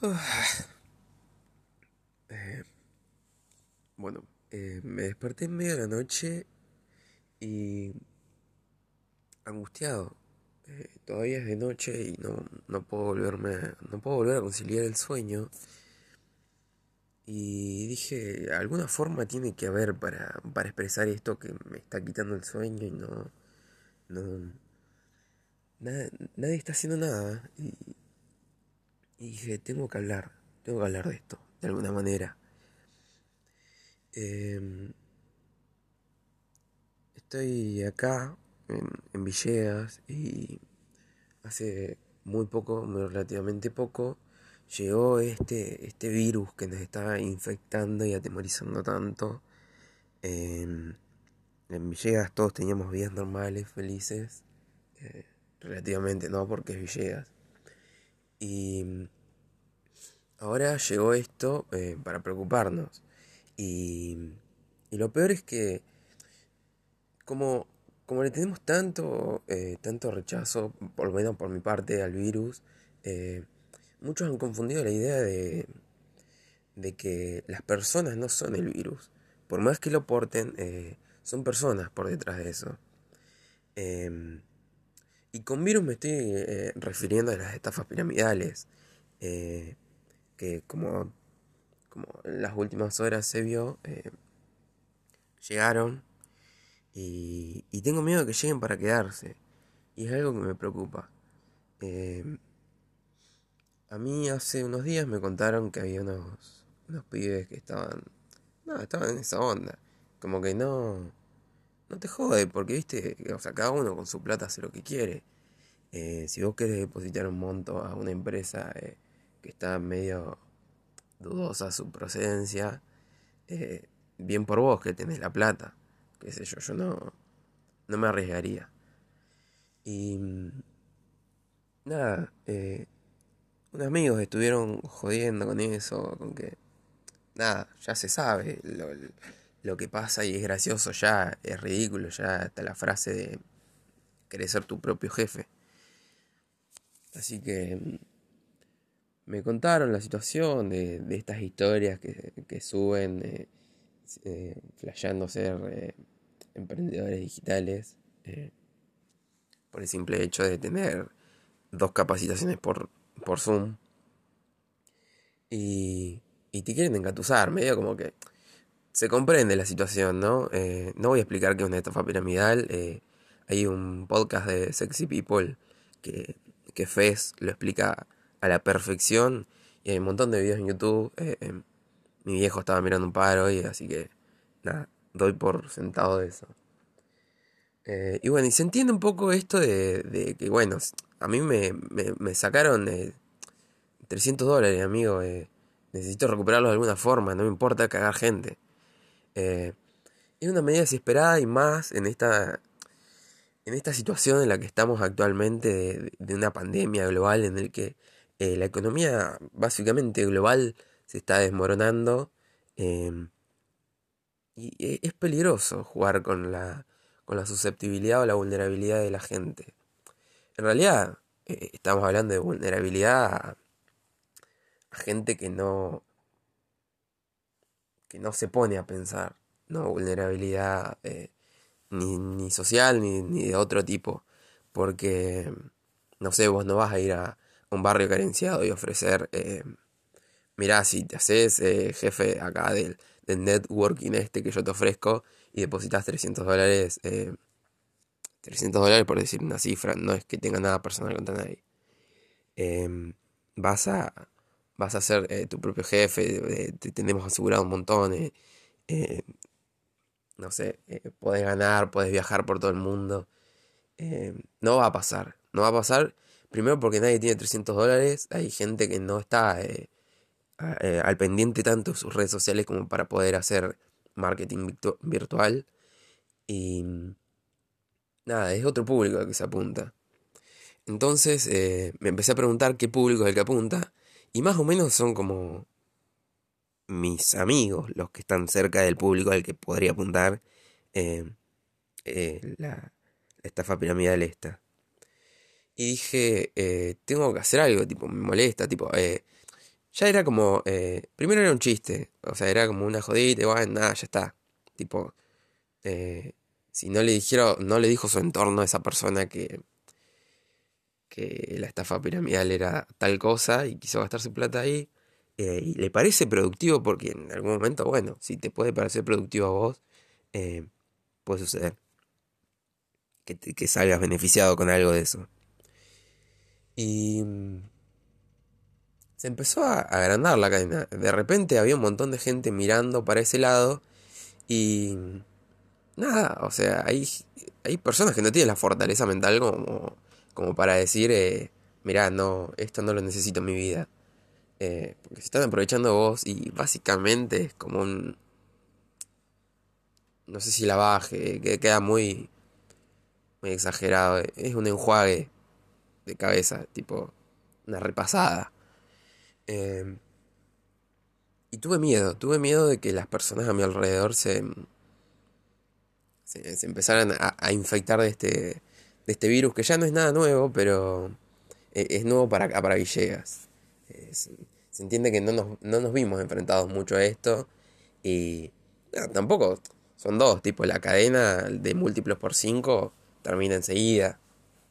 Uh. Bueno, eh, me desperté en medio de la noche y angustiado. Eh, todavía es de noche y no, no puedo volverme, no puedo volver a conciliar el sueño. Y dije, alguna forma tiene que haber para, para expresar esto que me está quitando el sueño y no, no, Nad nadie, está haciendo nada. Y y dije, tengo que hablar, tengo que hablar de esto, de alguna manera. Em, estoy acá en, Villegas y hace muy poco, muy relativamente poco, llegó este, este virus que nos está infectando y atemorizando tanto. Em, en Villegas todos teníamos vidas normales, felices, eh, relativamente, no porque es Villegas. Y ahora llegó esto eh, para preocuparnos. Y, lo peor es que, como, como le tenemos tanto, eh, tanto rechazo, por lo menos por mi parte, al virus, eh, muchos han confundido la idea de, de que las personas no son el virus. Por más que lo porten, son personas por detrás de eso. Y con virus me estoy refiriendo a las estafas piramidales, que como como en las últimas horas se vio, eh, llegaron y, y, tengo miedo de que lleguen para quedarse. Y es algo que me preocupa. Eh, a mí hace unos días me contaron que había unos, unos pibes que estaban... No, estaban en esa onda. Como que no... No te jode, porque viste, o sea, cada uno con su plata hace lo que quiere. Eh, si vos querés depositar un monto a una empresa que está medio dudosa su procedencia, eh, bien por vos que tenés la plata, qué sé yo, yo no, no me arriesgaría. Y nada, eh, unos amigos estuvieron jodiendo con eso, con que, nada, ya se sabe que pasa y es gracioso ya, es ridículo ya, hasta la frase de querer ser tu propio jefe. Así que me contaron la situación de, estas historias que, suben eh, eh, flasheando ser eh, emprendedores digitales eh, por el simple hecho de tener dos capacitaciones por, por Zoom y, y te quieren engatusar, medio como que se comprende la situación, ¿no? no voy a explicar qué es una estafa piramidal, hay un podcast de Sexy People que, que Fez lo explica a la perfección. Y hay un montón de videos en YouTube. Eh, eh, mi viejo estaba mirando un par hoy, así que nada, doy por sentado de eso. Eh, y bueno, y se entiende un poco esto de, de que, bueno, a mí me, me, sacaron 300 dólares, amigo. necesito recuperarlo de alguna forma, no me importa cagar gente. Es una medida desesperada y más en esta, en esta situación en la que estamos actualmente de, una pandemia global en el que eh, la economía básicamente global se está desmoronando em, y e, es peligroso jugar con la, con la susceptibilidad o la vulnerabilidad de la gente. En realidad eh, estamos hablando de vulnerabilidad a, gente que no que no se pone a pensar, no vulnerabilidad eh, ni, ni, social ni, ni de otro tipo, porque no sé, vos no vas a ir a, un barrio carenciado y ofrecer, eh, mirá, si te haces eh, jefe acá del, del, networking este que yo te ofrezco y depositas 300 dólares, 300 eh, dólares por decir una cifra, no es que tenga nada personal contra nadie. Em, vas a vas a ser eh, tu propio jefe, te tenemos asegurado un montón, no sé, puedes ganar, puedes viajar por todo el mundo. No va a pasar, no va a pasar Primero porque nadie tiene 300 dólares, hay gente que no está eh, eh, al pendiente tanto de sus redes sociales como para poder hacer marketing virtual. Y nada, es otro público al que se apunta. Entonces eh, me empecé a preguntar qué público es el que apunta. Y más o menos son como mis amigos los que están cerca del público al que podría apuntar la, la estafa piramidal esta. Y dije, eh, tengo que hacer algo, tipo, me molesta, tipo, eh, ya era como, eh, primero era un chiste, o sea, era como una jodita, bueno, nada, ya está, Tipo, eh, si no le dijeron, no le dijo su entorno a esa persona que, que la estafa piramidal era tal cosa y quiso gastar su plata ahí, eh, y le parece productivo porque en algún momento, bueno, si te puede parecer productivo a vos, eh, puede suceder que, que salgas beneficiado con algo de eso. Y mm, se empezó a agrandar la cadena. De repente había un montón de gente mirando para ese lado y nada, o sea, hay, hay personas que no tienen la fortaleza mental como, como para decir, eh, mirá, no, esto no lo necesito en mi vida. Eh, porque se están aprovechando vos y básicamente es como un... No sé si la baje, que queda muy, muy exagerado. Es un enjuague de cabeza, tipo una repasada. Eh, y tuve miedo, tuve miedo de que las personas a mi alrededor se, se, empezaran a, infectar de este, de este virus, que ya no es nada nuevo, pero e, es, nuevo para, para Villegas. se entiende que no nos, no nos vimos enfrentados mucho a esto y tampoco son dos, tipo la cadena de múltiplos por cinco termina enseguida,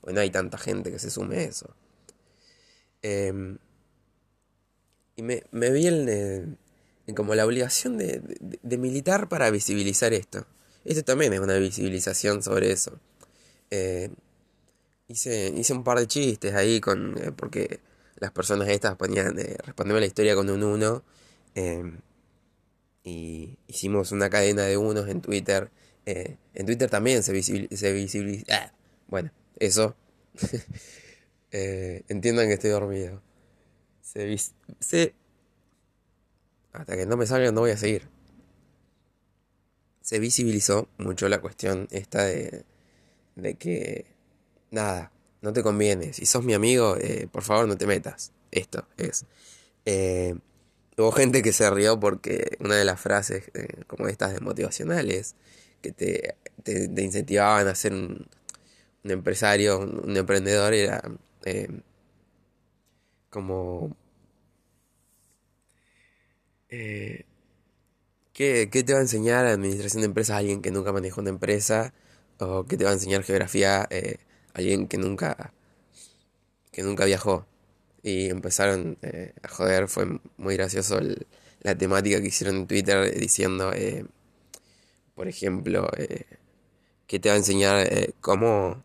pues no hay tanta gente que se sume a eso. Em, y me, me vi como la obligación de, militar para visibilizar esto. Esto también es una visibilización sobre eso. Eh, hice, hice un par de chistes ahí con eh, porque las personas estas ponían eh, la historia con un uno em, y hicimos una cadena de unos en Twitter eh, en Twitter también se visibiliza ah, bueno eso. Entiendan que estoy dormido. Se, se hasta que no me salgan no voy a seguir. Se visibilizó mucho la cuestión esta de, de que, nada, no te conviene. Si sos mi amigo, eh, por favor no te metas. Esto es. Eh, hubo gente que se rió porque una de las frases eh, como estas de motivacionales que te, incentivaban a ser un, un empresario, un, emprendedor, era como... Eh, ¿Qué, te va a enseñar administración de empresas a alguien que nunca manejó una empresa? ¿O qué te va a enseñar geografía eh, alguien que nunca, que nunca viajó? Y empezaron eh, a joder, fue muy gracioso la temática que hicieron en Twitter diciendo, eh, por ejemplo, ¿qué te va a enseñar cómo...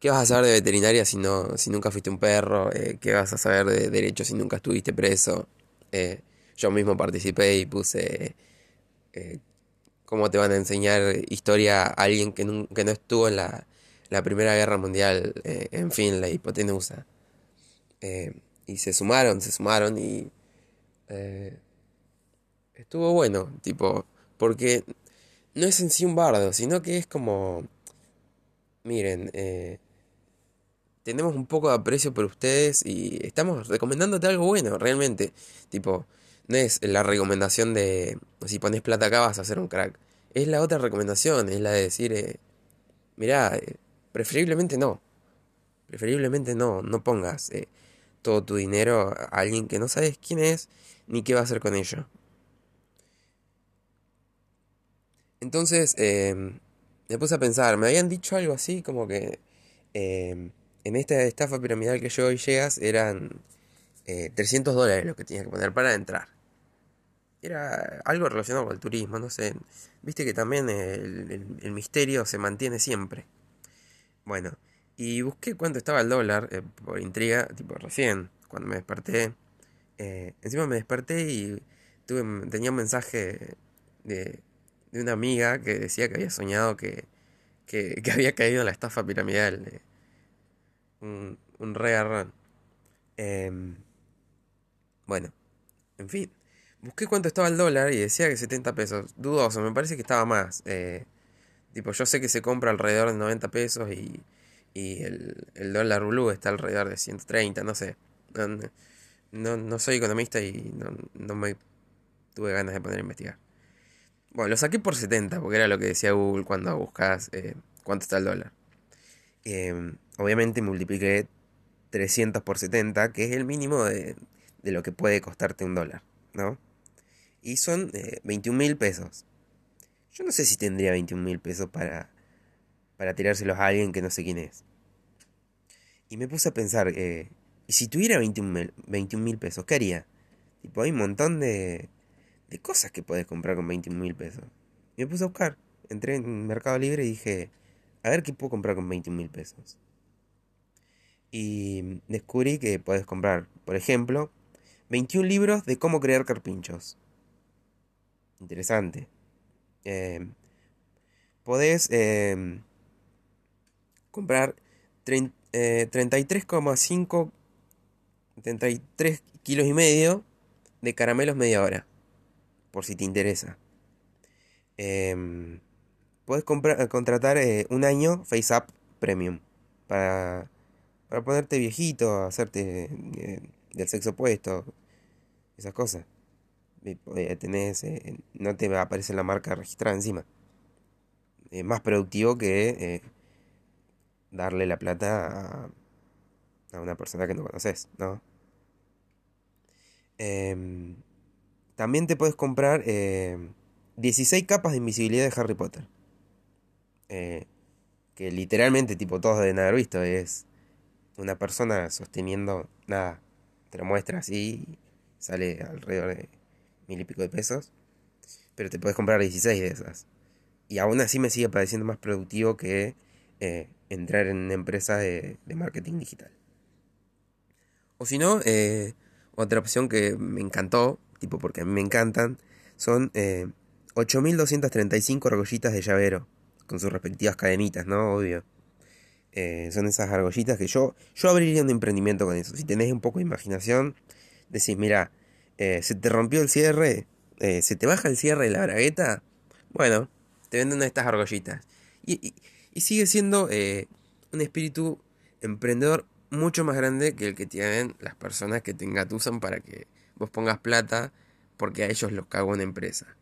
¿Qué vas a saber de veterinaria si, no, si nunca fuiste un perro? ¿Qué vas a saber de derecho si nunca estuviste preso? yo mismo participé y puse eh, cómo te van a enseñar historia a alguien que, no, que no estuvo en la, la Primera Guerra Mundial eh, en fin, la hipotenusa. Eh, y se sumaron, se sumaron y estuvo bueno, tipo, porque no es en sí un bardo, sino que es como, miren, tenemos un poco de aprecio por ustedes y estamos recomendándote algo bueno, realmente, tipo, no es la recomendación de si pones plata acá vas a hacer un crack. Es la otra recomendación, es la de decir, eh, mirá, eh, preferiblemente no. Preferiblemente no, no pongas eh, todo tu dinero a alguien que no sabes quién es ni qué va a hacer con ello. Entonces, em, me puse a pensar, me habían dicho algo así como que em, en esta estafa piramidal que yo hoy llegas eran 300 dólares lo que tenías que poner para entrar era algo relacionado con el turismo, no sé. Viste que también el, misterio se mantiene siempre. Bueno, y busqué cuánto estaba el dólar eh, por intriga, tipo recién, cuando me desperté. Eh, encima me desperté y tuve, tenía un mensaje de, una amiga que decía que había soñado que, que, había caído en la estafa piramidal. un, un re em, bueno, en fin. Busqué cuánto estaba el dólar y decía que 70 pesos. Dudoso, me parece que estaba más. Eh, tipo, yo sé que se compra alrededor de 90 pesos y, y el, el dólar blue está alrededor de 130, no sé. No, no, soy economista y no, no, me tuve ganas de poner a investigar. Bueno, lo saqué por 70 porque era lo que decía Google cuando buscas eh, cuánto está el dólar. Em, obviamente multipliqué 300 por 70, que es el mínimo de, de lo que puede costarte un dólar, ¿no? Y son 21 eh, mil pesos. Yo no sé si tendría 21 mil pesos para, para tirárselos a alguien que no sé quién es. Y me puse a pensar, eh, ¿y si tuviera 21 mil pesos, qué haría? Tipo, hay un montón de, de cosas que puedes comprar con 21 mil pesos. Y me puse a buscar. Entré en Mercado Libre y dije, a ver qué puedo comprar con 21 mil pesos. Y descubrí que puedes comprar, por ejemplo, 21 libros de cómo crear carpinchos. Interesante. Eh, podés eh, comprar 33,5 33 eh, kilos y medio de caramelos media hora. Por si te interesa. puedes comprar, contratar un año FaceApp Premium para para ponerte viejito, hacerte eh, del sexo opuesto, esas cosas. Eh, tenés, eh, no te va a aparecer la marca registrada encima. Es más productivo que darle la plata a, una persona que no conoces, ¿no? Em, también te puedes comprar 16 capas de invisibilidad de Harry Potter. que literalmente, tipo, todos deben haber visto. Es una persona sosteniendo nada, te lo muestra así, sale alrededor de mil y pico de pesos, pero te puedes comprar 16 de esas. Y aún así me sigue pareciendo más productivo que eh, entrar en una empresa de, marketing digital. O si no, eh, otra opción que me encantó, tipo porque a mí me encantan, son eh, 8.235 argollitas de llavero, con sus respectivas cadenitas, ¿no? Obvio. Eh, son esas argollitas que yo, yo abriría un emprendimiento con eso. Si tenés un poco de imaginación, decís, mira, eh, se te rompió el cierre, eh, se te baja el cierre de la bragueta, bueno, te venden estas argollitas. Y, sigue siendo un espíritu emprendedor mucho más grande que el que tienen las personas que te engatusan para que vos pongas plata porque a ellos los cago en empresa.